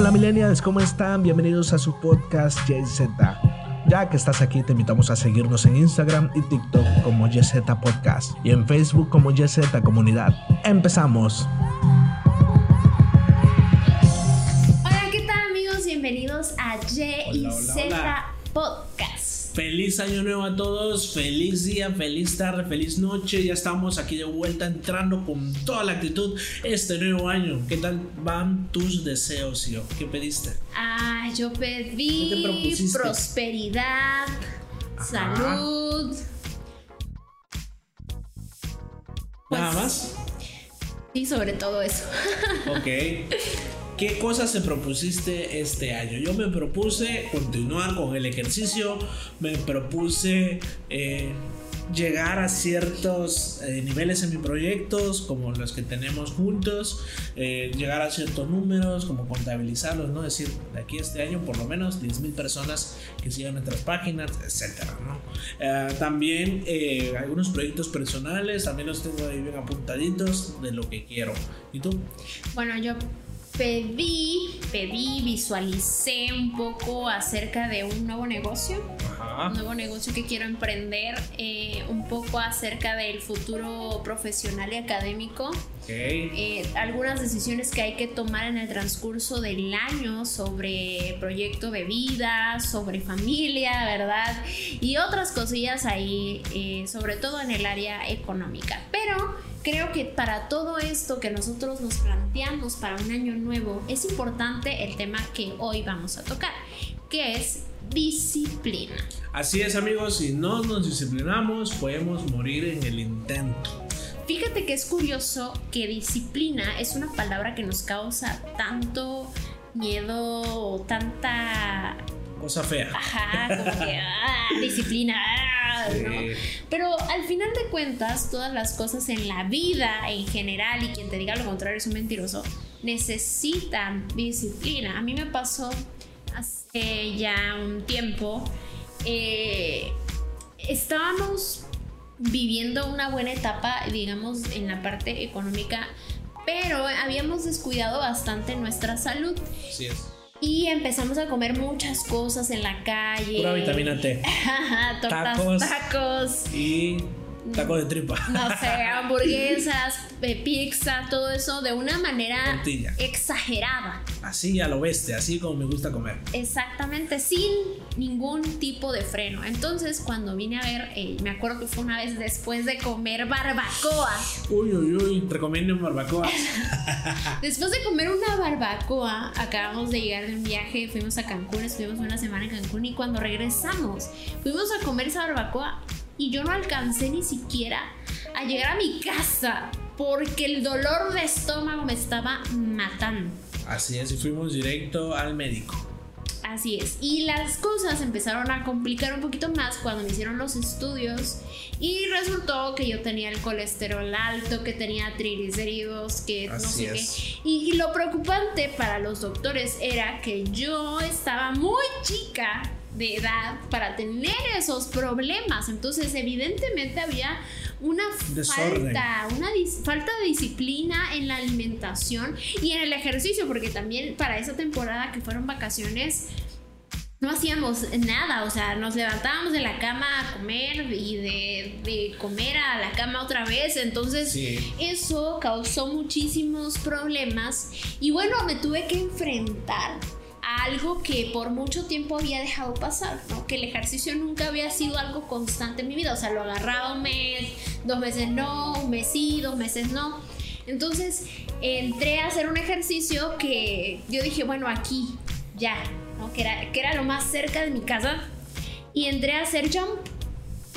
Hola millennials, ¿cómo están? Bienvenidos a su podcast JZ. Ya que estás aquí, te invitamos a seguirnos en Instagram y TikTok como JZ Podcast y en Facebook como JZ Comunidad. Empezamos. Hola, ¿qué tal amigos? Bienvenidos a JZ. Podcast. Feliz año nuevo a todos, feliz día, feliz tarde, feliz noche. Ya estamos aquí de vuelta entrando con toda la actitud este nuevo año. ¿Qué tal van tus deseos, yo? ¿Qué pediste? Ah, yo ¿Qué te pedí prosperidad, salud. Pues, ¿Nada más? Sí, sobre todo eso. Ok. ¿Qué cosas te propusiste este año? Yo me propuse continuar con el ejercicio, me propuse eh, llegar a ciertos eh, niveles en mis proyectos, como los que tenemos juntos, eh, llegar a ciertos números, como contabilizarlos, ¿no? Decir, de aquí a este año por lo menos 10.000 personas que sigan nuestras páginas, etcétera, ¿no? También algunos proyectos personales, también los tengo ahí bien apuntaditos de lo que quiero. ¿Y tú? Bueno, yo pedí, pedí, visualicé un poco acerca de un nuevo negocio. Ajá. un nuevo negocio que quiero emprender, eh, un poco acerca del futuro profesional y académico, Ok. eh, algunas decisiones que hay que tomar en el transcurso del año sobre proyecto de vida, sobre familia, ¿verdad? Y otras cosillas ahí, eh, sobre todo en el área económica. Pero creo que para todo esto que nosotros nos planteamos para un año nuevo, es importante el tema que hoy vamos a tocar, que es disciplina. Así es amigos, si no nos disciplinamos podemos morir en el intento. Fíjate que es curioso que disciplina es una palabra que nos causa tanto miedo o tanta Cosa fea. ajá, como que ah, disciplina, ah, ¿no? Sí. Pero al final de cuentas, todas las cosas en la vida en general y quien te diga lo contrario es un mentiroso, necesitan disciplina. A mí me pasó hace ya un tiempo. eh, estábamos viviendo una buena etapa, digamos, en la parte económica, pero habíamos descuidado bastante nuestra salud Así es. Y empezamos a comer muchas cosas en la calle. Pura vitamina T. Ajá, tortas, Tacos. tacos, Y taco de tripa. no sé, hamburguesas, eh, pizza, todo eso de una manera Tortilla. exagerada. Así a lo bestia, así como me gusta comer. Exactamente, sin ningún tipo de freno. Entonces, cuando vine a ver, eh, me acuerdo que fue una vez después de comer barbacoa. Uy, uy, uy, recomiendo barbacoa. Después de comer una barbacoa, acabamos de llegar de un viaje, fuimos a Cancún, estuvimos una semana en Cancún y cuando regresamos, fuimos a comer esa barbacoa y yo no alcancé ni siquiera a llegar a mi casa porque el dolor de estómago me estaba matando. Así es, y fuimos directo al médico. Así es. Y las cosas empezaron a complicar un poquito más cuando me hicieron los estudios y resultó que yo tenía el colesterol alto, que tenía triglicéridos, que no Así sé es. qué. Y, y lo preocupante para los doctores era que yo estaba muy chica de edad para tener esos problemas. Entonces, evidentemente había una Desorden. falta, una falta de disciplina en la alimentación y en el ejercicio, porque también para esa temporada que fueron vacaciones, no hacíamos nada, o sea, nos levantábamos de la cama a comer y de, de comer a la cama otra vez, entonces Sí. eso causó muchísimos problemas y bueno, me tuve que enfrentar algo que por mucho tiempo había dejado pasar, ¿no? Que el ejercicio nunca había sido algo constante en mi vida, o sea, lo agarraba un mes, dos meses no, un mes sí, dos meses no. Entonces entré a hacer un ejercicio que yo dije, bueno, aquí, ya, ¿no? que, era, que era lo más cerca de mi casa. Y entré a hacer jump,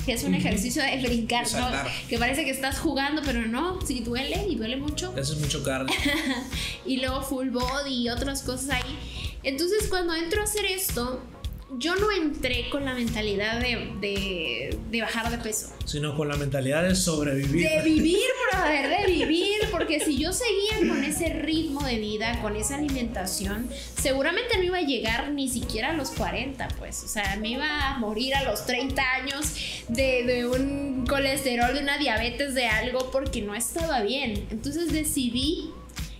que es un Ujú. ejercicio de brincar, ¿no? que parece que estás jugando, pero no, sí duele y duele mucho. Eso es mucho cardio. Y luego full body y otras cosas ahí. Entonces cuando entro a hacer esto, yo no entré con la mentalidad de, de- de bajar de peso. Sino con la mentalidad de sobrevivir. De vivir, brother, de vivir. Porque si yo seguía con ese ritmo de vida, con esa alimentación, seguramente no iba a llegar ni siquiera a los 40, pues. O sea, me iba a morir a los 30 años de, de un colesterol, de una diabetes, de algo, porque no estaba bien. Entonces decidí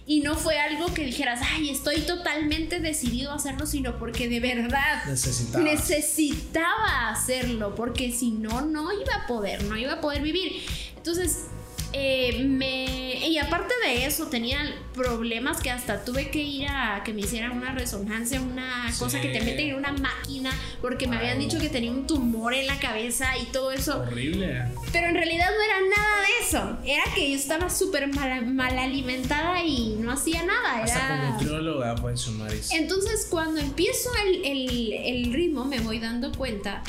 Y no fue algo que dijeras, ay, estoy totalmente decidido a hacerlo, sino porque de verdad Necesitaba. necesitaba hacerlo, porque si no, no iba a poder, no iba a poder vivir. Entonces, eh, me. Y aparte de eso, tenía problemas que hasta tuve que ir a que me hicieran una resonancia, una Sí. cosa que te meten en una máquina, porque me habían dicho que tenía un tumor en la cabeza y todo eso. Horrible. Pero en realidad no era nada de eso. Era que yo estaba súper mal, mal alimentada y no hacía nada. Hasta Era... como nutrióloga fue en su nariz. Entonces, cuando empiezo el, el- el ritmo, me voy dando cuenta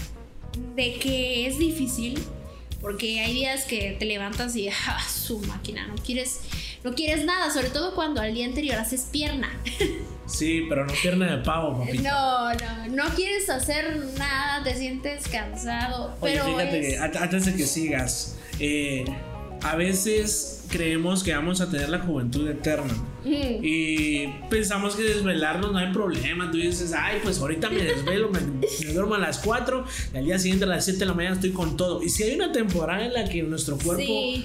de que es difícil. Porque hay días que te levantas y ¡ah, su máquina, no quieres, no quieres nada, sobre todo cuando al día anterior haces pierna. Sí, pero no pierna de pavo, papito. No, no, no quieres hacer nada, te sientes cansado. Oye, pero fíjate es- antes de que sigas, eh, a veces creemos que vamos a tener la juventud eterna. Mm. Y pensamos que desvelarnos no hay problema. Tú dices, ay, pues ahorita me desvelo, me, me duermo a las 4 y al día siguiente a las 7 de la mañana estoy con todo. Y si hay una temporada en la que nuestro cuerpo, Sí.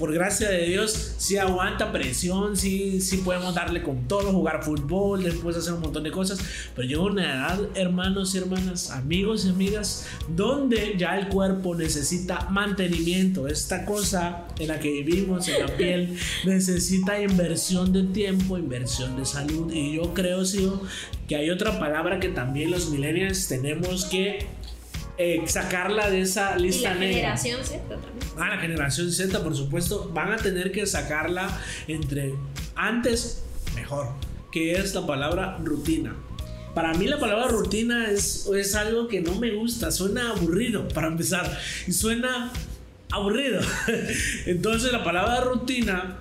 Por gracia de Dios, sí aguanta presión, sí, sí podemos darle con todo, jugar fútbol, después hacer un montón de cosas. Pero llega una edad, hermanos y hermanas, amigos y amigas, donde ya el cuerpo necesita mantenimiento. Esta cosa en la que vivimos, en la piel, necesita inversión de tiempo, inversión de salud. Y yo creo, sí, que hay otra palabra que también los millennials tenemos que eh, sacarla de esa Y lista la negra. generación Z también. Ah, la generación Z, por supuesto, van a tener que sacarla entre antes, mejor, que es la palabra rutina. Para mí la palabra rutina es, es algo que no me gusta, suena aburrido para empezar, y suena aburrido. Entonces la palabra rutina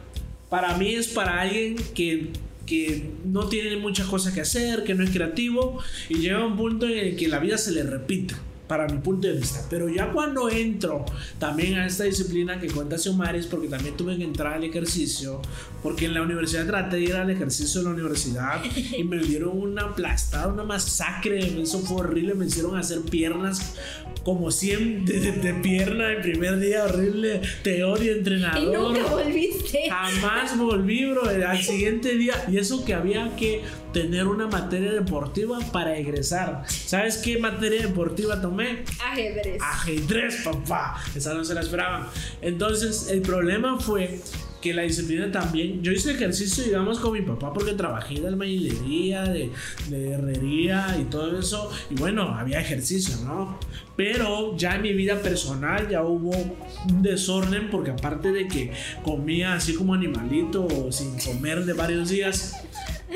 para mí es para alguien que, que no tiene muchas cosas que hacer, que no es creativo, y llega a un punto en el que la vida se le repite para mi punto de vista. Pero ya cuando entro también a esta disciplina que cuenta Xiomara es porque también tuve que entrar al ejercicio, porque en la universidad traté de ir al ejercicio en la universidad y me dieron una aplastada, una masacre, eso fue horrible, me hicieron hacer piernas como 100 de, de- de pierna el primer día, horrible, te odio Y entrenador. nunca volviste. Jamás volví, bro. Al siguiente día. Y eso que había que tener una materia deportiva para egresar. ¿Sabes qué materia deportiva tomé? Ajedrez. Ajedrez, papá. Esa no se la esperaba. Entonces, el problema fue que la disciplina también. Yo hice ejercicio, digamos, con mi papá porque trabajé de albañilería, de, de herrería y todo eso. Y bueno, había ejercicio, ¿no? Pero ya en mi vida personal ya hubo un desorden porque aparte de que comía así como animalito sin comer de varios días,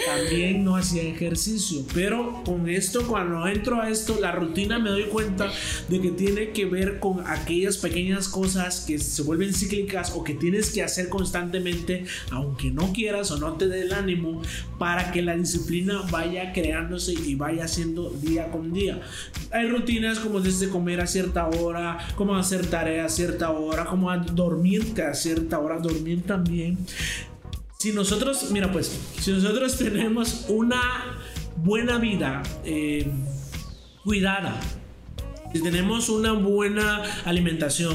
también no hacía ejercicio. Pero con esto, cuando entro a esto, la rutina me doy cuenta de que tiene que ver con aquellas pequeñas cosas que se vuelven cíclicas o que tienes que hacer constantemente, aunque no quieras o no te dé el ánimo, para que la disciplina vaya creándose y vaya haciendo día con día. Hay rutinas como desde comer a cierta hora, como hacer tarea a cierta hora, como a dormirte a cierta hora, dormir también si nosotros, mira pues, si nosotros tenemos una buena vida eh, cuidada, si tenemos una buena alimentación,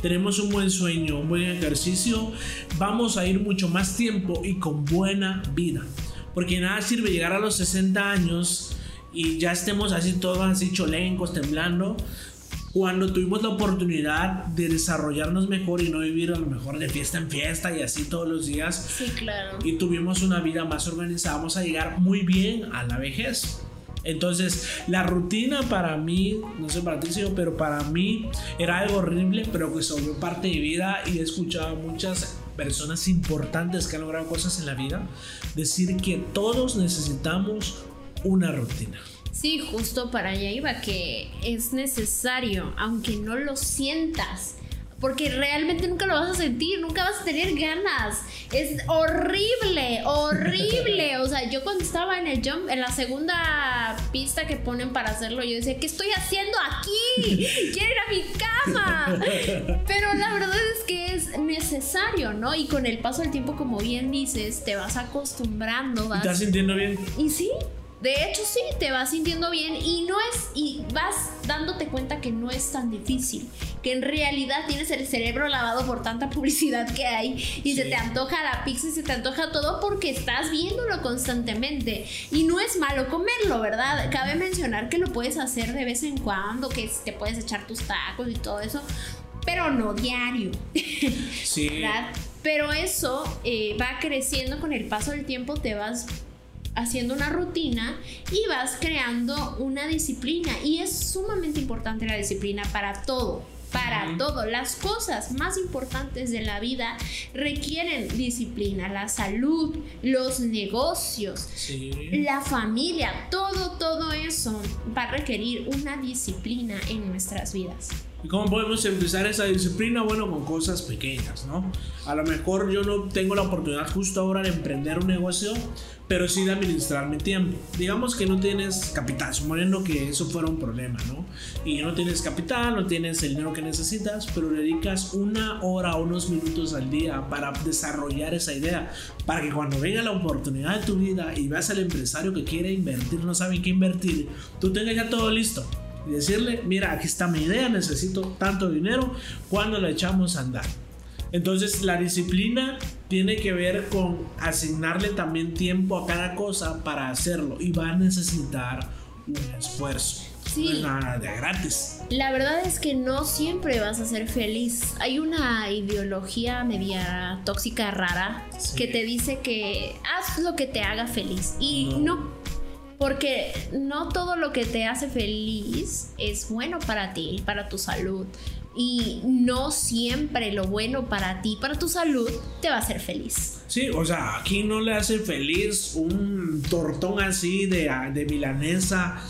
tenemos un buen sueño, un buen ejercicio, vamos a ir mucho más tiempo y con buena vida. Porque nada sirve llegar a los 60 años y ya estemos así todos así cholencos, temblando, cuando tuvimos la oportunidad de desarrollarnos mejor y no vivir a lo mejor de fiesta en fiesta y así todos los días Sí, claro. y tuvimos una vida más organizada, vamos a llegar muy bien a la vejez. Entonces, la rutina para mí, no sé para ti, pero para mí era algo horrible, pero que se volvió parte de mi vida y he escuchado a muchas personas importantes que han logrado cosas en la vida decir que todos necesitamos una rutina. Sí, justo para allá iba, que es necesario, aunque no lo sientas. Porque realmente nunca lo vas a sentir, nunca vas a tener ganas. Es horrible, horrible. O sea, yo cuando estaba en el jump, en la segunda pista que ponen para hacerlo, yo decía, ¿qué estoy haciendo aquí? Quiero ir a mi cama. Pero la verdad es que es necesario, ¿no? Y con el paso del tiempo, como bien dices, te vas acostumbrando, ¿Y vas... ¿Estás sintiendo bien? Y sí, De hecho, sí, te vas sintiendo bien y no es, y vas dándote cuenta que no es tan difícil, que en realidad tienes el cerebro lavado por tanta publicidad que hay y se te antoja la pizza y se te antoja todo porque estás viéndolo constantemente. Y no es malo comerlo, ¿verdad? Cabe mencionar que lo puedes hacer de vez en cuando, que te puedes echar tus tacos y todo eso, pero no diario. Sí. ¿verdad? Pero eso eh, va creciendo con el paso del tiempo, te vas haciendo una rutina y vas creando una disciplina. Y es sumamente importante la disciplina para todo. Para todo, las cosas más importantes de la vida requieren disciplina, la salud, los negocios, Sí. la familia, todo, todo eso va a requerir una disciplina en nuestras vidas. ¿Y cómo podemos empezar esa disciplina? Bueno, con cosas pequeñas, ¿no? A lo mejor yo no tengo la oportunidad justo ahora de emprender un negocio, pero sí de administrar mi tiempo. Digamos que no tienes capital, suponiendo que eso fuera un problema, ¿no? Y no tienes capital, no tienes el dinero que necesitas, pero dedicas una hora unos minutos al día para desarrollar esa idea, para que cuando venga la oportunidad de tu vida y veas al empresario que quiere invertir, no sabe en qué invertir, tú tengas ya todo listo y decirle, mira, aquí está mi idea, necesito tanto dinero, ¿cuándo la echamos a andar? Entonces la disciplina tiene que ver con asignarle también tiempo a cada cosa para hacerlo y va a necesitar un esfuerzo. Sí. No es nada de gratis. La verdad es que no siempre vas a ser feliz. Hay una ideología media tóxica rara Sí. que te dice que haz lo que te haga feliz. Y No. no. Porque no todo lo que te hace feliz es bueno para ti, para tu salud. Y no siempre lo bueno para ti, para tu salud, te va a hacer feliz. Sí, o sea, aquí no le hace feliz un tortón así de, de milanesa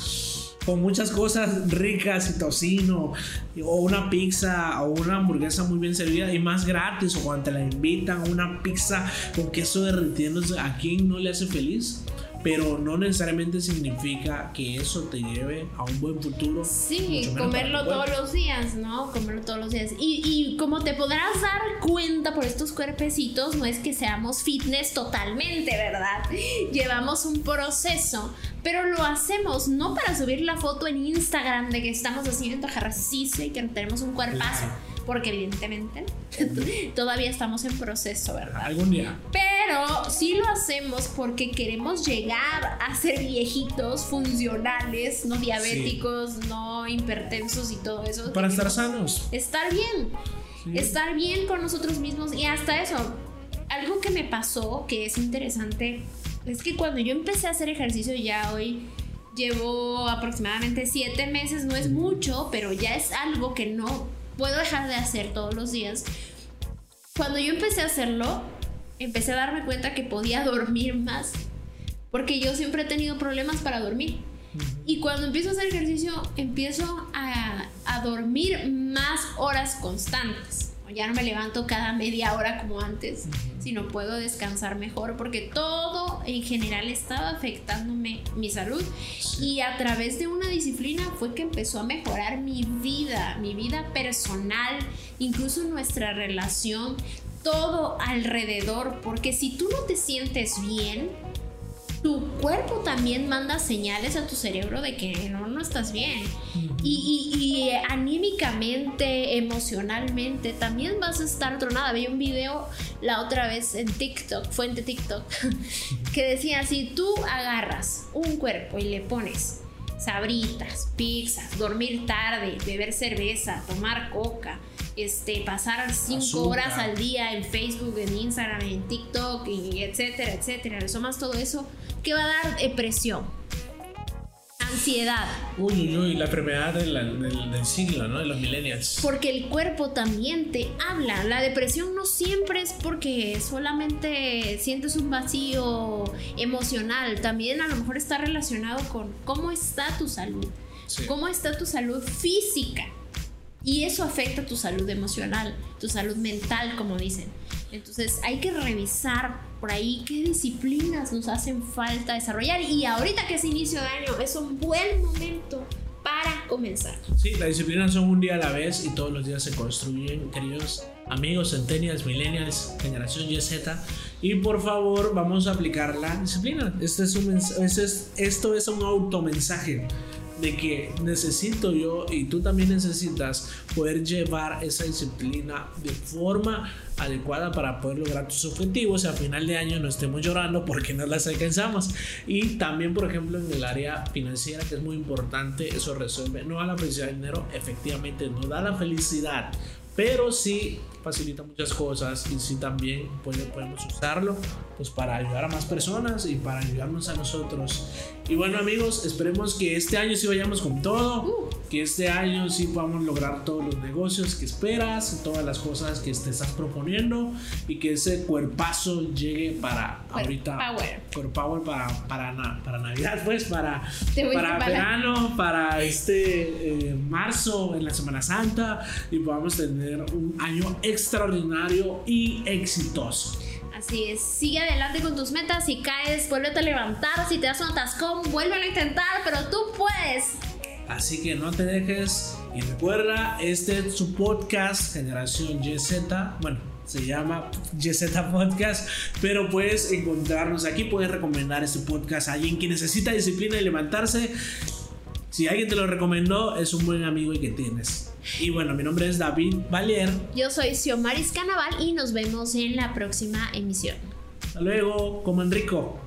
con muchas cosas ricas y tocino, o una pizza o una hamburguesa muy bien servida y más gratis, o cuando te la invitan una pizza con queso derritiéndose, ¿a quién no le hace feliz? Pero no necesariamente significa que eso te lleve a un buen futuro. Sí, comerlo todos los días, ¿no? Comerlo todos los días. Y, y como te podrás dar cuenta por estos cuerpecitos, no es que seamos fitness totalmente, ¿verdad? Llevamos un proceso, pero lo hacemos no para subir la foto en Instagram de que estamos haciendo ejercicio y que tenemos un cuerpazo, porque evidentemente todavía estamos en proceso, ¿verdad? Algún día. Pero sí lo hacemos porque queremos llegar a ser viejitos, funcionales, no diabéticos, no hipertensos y todo eso. Para estar sanos. Estar bien, Sí. estar bien con nosotros mismos y hasta eso. Algo que me pasó que es interesante es que cuando yo empecé a hacer ejercicio ya hoy llevo aproximadamente siete meses, no es mucho, pero ya es algo que no puedo dejar de hacer todos los días. Cuando yo empecé a hacerlo, empecé a darme cuenta que podía dormir más, porque yo siempre he tenido problemas para dormir. Y cuando empiezo a hacer ejercicio, empiezo a, a dormir más horas constantes. Ya no me levanto cada media hora como antes, sino puedo descansar mejor porque todo en general estaba afectándome mi salud y a través de una disciplina fue que empezó a mejorar mi vida, mi vida personal, incluso nuestra relación, todo alrededor, porque si tú no te sientes bien, tu cuerpo también manda señales a tu cerebro de que no, no estás bien. Y, y- y, eh, anímicamente, emocionalmente, también vas a estar tronada. Vi un video la otra vez en TikTok, fuente TikTok, que decía, si tú agarras un cuerpo y le pones sabritas, pizzas, dormir tarde, beber cerveza, tomar coca, este, pasar cinco Azúcar. horas al día en Facebook, en Instagram, en TikTok, y etcétera, etcétera, le sumas todo eso, ¿qué va a dar? Depresión, ansiedad, Uy, uy, uy, la enfermedad del, del, del siglo, ¿no? De los millennials. porque el cuerpo también te habla. La depresión no siempre es porque solamente sientes un vacío emocional, también a lo mejor está relacionado con cómo está tu salud, Sí. cómo está tu salud física. Y eso afecta tu salud emocional, tu salud mental, como dicen. Entonces hay que revisar por ahí qué disciplinas nos hacen falta desarrollar. Y ahorita que es inicio de año, es un buen momento para comenzar. Sí, la disciplina son un día a la vez y todos los días se construyen, queridos amigos, centennials, millennials, generación YZ. Y por favor, vamos a aplicar la disciplina. Este es un este es- esto es un automensaje de que necesito yo y tú también necesitas poder llevar esa disciplina de forma adecuada para poder lograr tus objetivos y a final de año no estemos llorando porque no las alcanzamos. Y también por ejemplo en el área financiera que es muy importante eso resuelve no da la felicidad del dinero efectivamente no da la felicidad pero sí facilita muchas cosas y sí también pues, podemos usarlo pues para ayudar a más personas y para ayudarnos a nosotros. Y bueno amigos esperemos que este año sí vayamos con todo que este año sí podamos lograr todos los negocios que esperas todas las cosas que te estás proponiendo y que ese cuerpazo llegue para ahorita power. cuerpower para para na- para navidad pues para para- verano para este eh, marzo en la Semana Santa y podamos tener un año extraordinario y exitoso. Así es, sigue adelante con tus metas. Si caes, vuélvete a levantar. Si te das un atascón, vuélvelo a intentar, pero tú puedes. Así que no te dejes y recuerda, este es su podcast Generación YZ, bueno, se llama YZ Podcast, pero puedes encontrarnos aquí, puedes recomendar este podcast a alguien que necesita disciplina y levantarse. Si alguien te lo recomendó, es un buen amigo y que tienes. Y bueno, mi nombre es David Valier. Yo soy Xiomaris Canaval y nos vemos en la próxima emisión. Hasta luego, como Enrico.